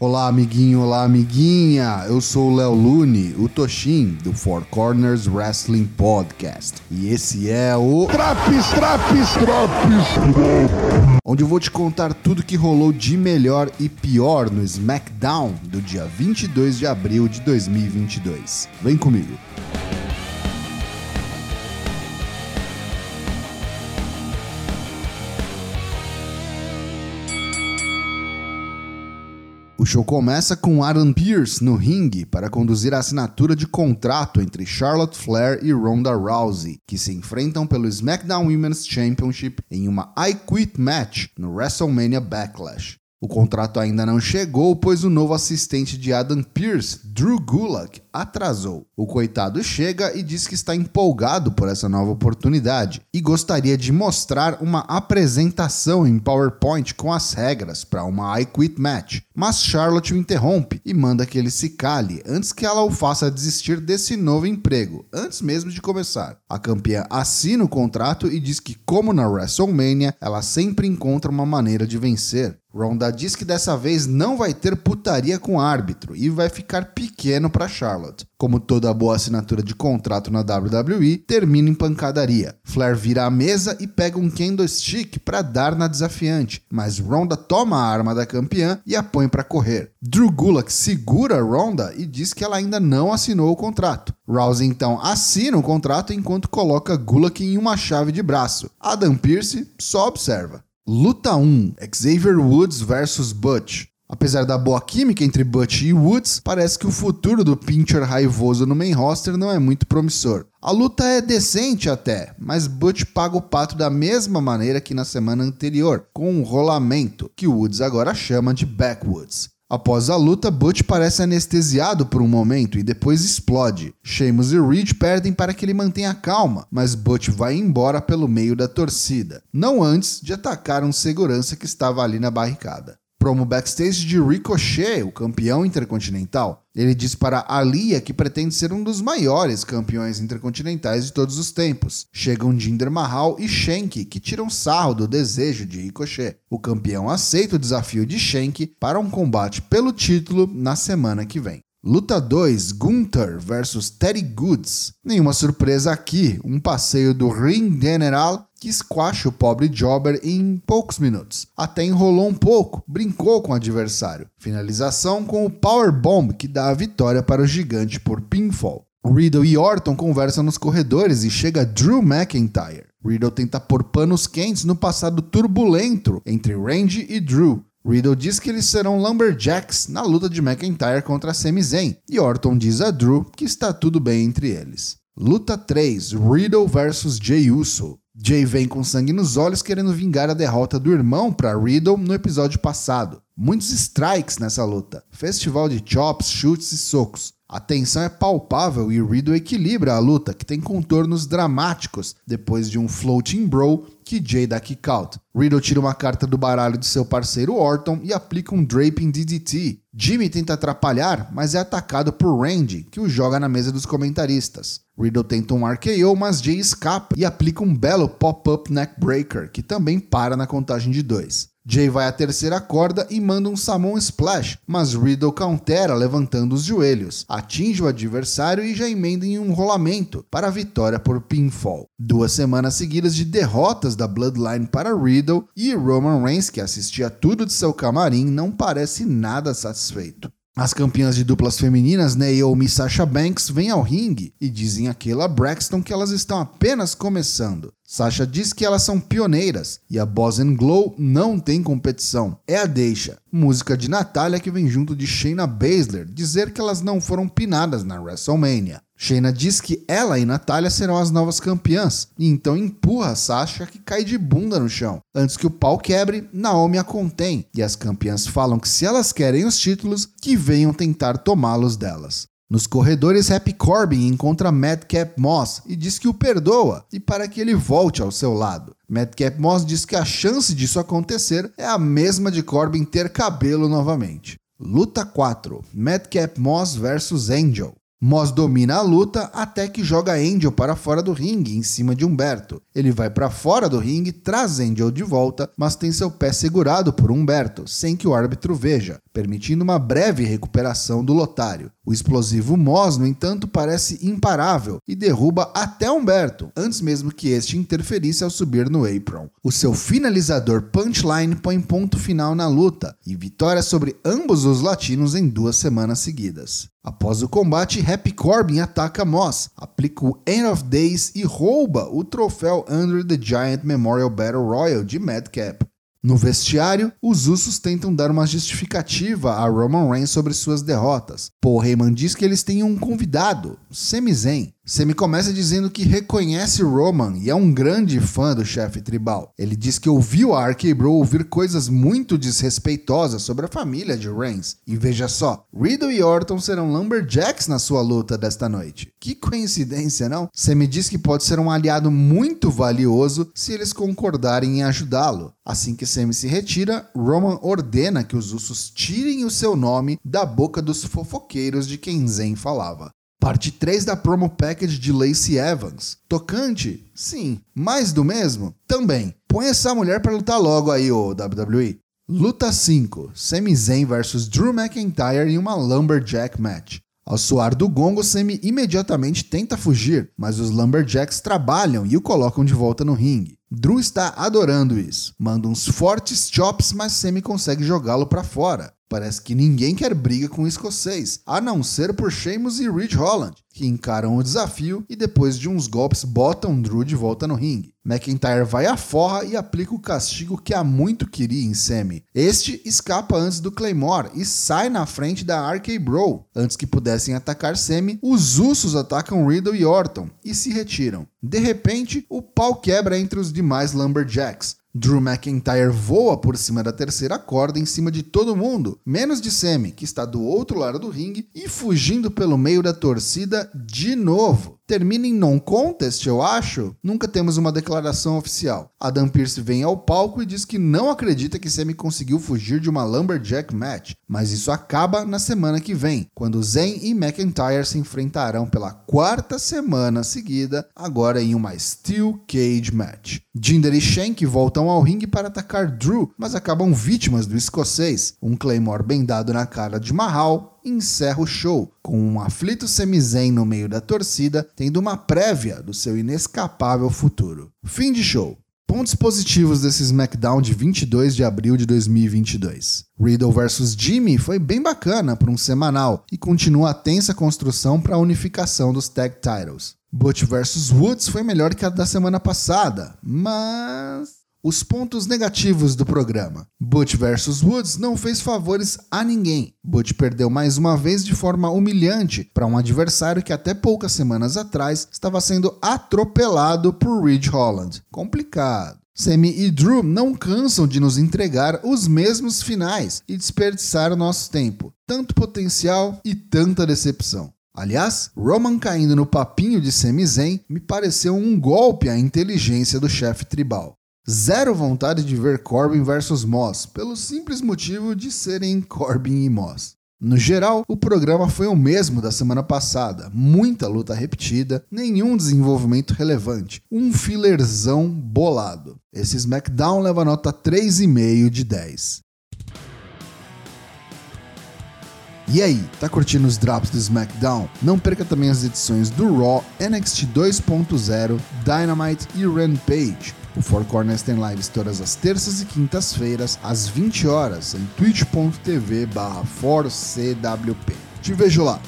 Olá, amiguinho, olá, amiguinha. Eu sou o Léo Lune, o Toshin, do Four Corners Wrestling Podcast. E esse é o. Traps, traps, traps! Onde eu vou te contar tudo que rolou de melhor e pior no SmackDown do dia 22 de abril de 2022. Vem comigo. O show começa com Adam Pearce no ringue para conduzir a assinatura de contrato entre Charlotte Flair e Ronda Rousey, que se enfrentam pelo SmackDown Women's Championship em uma I Quit match no WrestleMania Backlash. O contrato ainda não chegou, pois o novo assistente de Adam Pearce, Drew Gulak, atrasou. O coitado chega e diz que está empolgado por essa nova oportunidade e gostaria de mostrar uma apresentação em PowerPoint com as regras para uma I Quit Match. Mas Charlotte o interrompe e manda que ele se cale antes que ela o faça desistir desse novo emprego, antes mesmo de começar. A campeã assina o contrato e diz que, como na WrestleMania, ela sempre encontra uma maneira de vencer. Ronda diz que dessa vez não vai ter putaria com árbitro e vai ficar pequeno para Charlotte. Como toda boa assinatura de contrato na WWE, termina em pancadaria. Flair vira a mesa e pega um candlestick para dar na desafiante, mas Ronda toma a arma da campeã e a põe para correr. Drew Gulak segura Ronda e diz que ela ainda não assinou o contrato. Rousey então assina o contrato enquanto coloca Gulak em uma chave de braço. Adam Pearce só observa. Luta 1: Xavier Woods versus Butch. Apesar da boa química entre Butch e Woods, parece que o futuro do Pincher raivoso no main roster não é muito promissor. A luta é decente até, mas Butch paga o pato da mesma maneira que na semana anterior, com um rolamento, que Woods agora chama de backwoods. Após a luta, Butch parece anestesiado por um momento e depois explode. Sheamus e Reed perdem para que ele mantenha calma, mas Butch vai embora pelo meio da torcida, não antes de atacar um segurança que estava ali na barricada promo backstage de Ricochet, o campeão intercontinental. Ele diz para Alia que pretende ser um dos maiores campeões intercontinentais de todos os tempos. Chegam Jinder Mahal e Shank, que tiram sarro do desejo de Ricochet. O campeão aceita o desafio de Shank para um combate pelo título na semana que vem. Luta 2: Gunther versus Teddy Goods. Nenhuma surpresa aqui, um passeio do Ring General que squasha o pobre Jobber em poucos minutos. Até enrolou um pouco, brincou com o adversário. Finalização com o Power Bomb que dá a vitória para o gigante por pinfall. Riddle e Orton conversam nos corredores e chega Drew McIntyre. Riddle tenta pôr panos quentes no passado turbulento entre Randy e Drew. Riddle diz que eles serão Lumberjacks na luta de McIntyre contra Sami Zayn, e Orton diz a Drew que está tudo bem entre eles. Luta 3: Riddle vs Jey Uso. Jay vem com sangue nos olhos querendo vingar a derrota do irmão para Riddle no episódio passado. Muitos strikes nessa luta, festival de chops, chutes e socos. A tensão é palpável e Riddle equilibra a luta, que tem contornos dramáticos depois de um floating bro que Jay dá kick out. Riddle tira uma carta do baralho de seu parceiro Orton e aplica um draping DDT. Jimmy tenta atrapalhar, mas é atacado por Randy, que o joga na mesa dos comentaristas. Riddle tenta um RKO, mas Jay escapa e aplica um belo pop-up neckbreaker, que também para na contagem de dois. Jay vai à terceira corda e manda um Samon Splash, mas Riddle countera levantando os joelhos, atinge o adversário e já emenda em um rolamento para a vitória por pinfall. Duas semanas seguidas de derrotas da Bloodline para Riddle e Roman Reigns, que assistia tudo de seu camarim, não parece nada satisfeito. As campeãs de duplas femininas, Naomi e Sasha Banks, vêm ao ringue e dizem a Kayla Braxton que elas estão apenas começando. Sasha diz que elas são pioneiras e a Boss Glow não tem competição. É a deixa. Música de Natália que vem junto de Shayna Baszler dizer que elas não foram pinadas na WrestleMania. Shayna diz que ela e Natália serão as novas campeãs, e então empurra Sasha que cai de bunda no chão. Antes que o pau quebre, Naomi a contém, e as campeãs falam que se elas querem os títulos, que venham tentar tomá-los delas. Nos corredores, Happy Corbin encontra Madcap Moss e diz que o perdoa e para que ele volte ao seu lado. Madcap Moss diz que a chance disso acontecer é a mesma de Corbin ter cabelo novamente. Luta 4: Madcap Moss vs Angel. Moss domina a luta até que joga Angel para fora do ringue em cima de Humberto. Ele vai para fora do ringue, traz Angel de volta, mas tem seu pé segurado por Humberto, sem que o árbitro veja, permitindo uma breve recuperação do lotário. O explosivo Moss, no entanto, parece imparável e derruba até Humberto, antes mesmo que este interferisse ao subir no apron. O seu finalizador Punchline põe ponto final na luta e vitória sobre ambos os latinos em duas semanas seguidas. Após o combate, Happy Corbin ataca Moss, aplica o End of Days e rouba o troféu Under the Giant Memorial Battle Royal de Madcap. No vestiário, os Usos tentam dar uma justificativa a Roman Reigns sobre suas derrotas. Paul Heyman diz que eles têm um convidado, Sami Zayn, Semi começa dizendo que reconhece Roman e é um grande fã do chefe tribal. Ele diz que ouviu a RK-Bro ouvir coisas muito desrespeitosas sobre a família de Reigns. E veja só, Riddle e Orton serão Lumberjacks na sua luta desta noite. Que coincidência, não? Semi diz que pode ser um aliado muito valioso se eles concordarem em ajudá-lo. Assim que Semi se retira, Roman ordena que os Usos tirem o seu nome da boca dos fofoqueiros de quem Zen falava. Parte 3 da promo package de Lacey Evans. Tocante? Sim. Mais do mesmo? Também. Põe essa mulher para lutar logo aí, ô WWE. Luta 5: Sami Zayn vs Drew McIntyre em uma Lumberjack match. Ao soar do gongo, Sami imediatamente tenta fugir, mas os Lumberjacks trabalham e o colocam de volta no ringue. Drew está adorando isso. Manda uns fortes chops, mas Sami consegue jogá-lo para fora. Parece que ninguém quer briga com o escocês, a não ser por Sheamus e Ridge Holland, que encaram o desafio e depois de uns golpes botam Drew de volta no ringue. McIntyre vai à forra e aplica o castigo que há muito queria em Semi. Este escapa antes do Claymore e sai na frente da RK Bro. Antes que pudessem atacar Semi, os Usos atacam Riddle e Orton e se retiram. De repente, o pau quebra entre os demais Lumberjacks. Drew McIntyre voa por cima da terceira corda em cima de todo mundo, menos de Sammy, que está do outro lado do ringue e fugindo pelo meio da torcida de novo termina em non contest, eu acho. Nunca temos uma declaração oficial. Adam Pearce vem ao palco e diz que não acredita que Sami conseguiu fugir de uma Lumberjack match, mas isso acaba na semana que vem, quando Zayn e McIntyre se enfrentarão pela quarta semana seguida, agora em uma Steel Cage match. Jinder e Shank voltam ao ringue para atacar Drew, mas acabam vítimas do escocês. Um Claymore bem dado na cara de Mahal encerra o show, com um aflito semizen no meio da torcida, tendo uma prévia do seu inescapável futuro. Fim de show. Pontos positivos desse SmackDown de 22 de abril de 2022. Riddle vs Jimmy foi bem bacana para um semanal e continua a tensa construção para a unificação dos tag titles. Butch vs Woods foi melhor que a da semana passada, mas os pontos negativos do programa. Butch vs Woods não fez favores a ninguém. Butch perdeu mais uma vez de forma humilhante para um adversário que até poucas semanas atrás estava sendo atropelado por Ridge Holland. Complicado. Sammy e Drew não cansam de nos entregar os mesmos finais e desperdiçar nosso tempo. Tanto potencial e tanta decepção. Aliás, Roman caindo no papinho de Sami Zayn me pareceu um golpe à inteligência do chefe tribal zero vontade de ver Corbin versus Moss, pelo simples motivo de serem Corbin e Moss. No geral, o programa foi o mesmo da semana passada, muita luta repetida, nenhum desenvolvimento relevante, um fillerzão bolado. Esse SmackDown leva nota 3,5 de 10. E aí, tá curtindo os drops do SmackDown? Não perca também as edições do Raw, NXT 2.0, Dynamite e Rampage. O Four Corners tem lives todas as terças e quintas-feiras, às 20 horas, em twitch.tv barra 4CWP. Te vejo lá!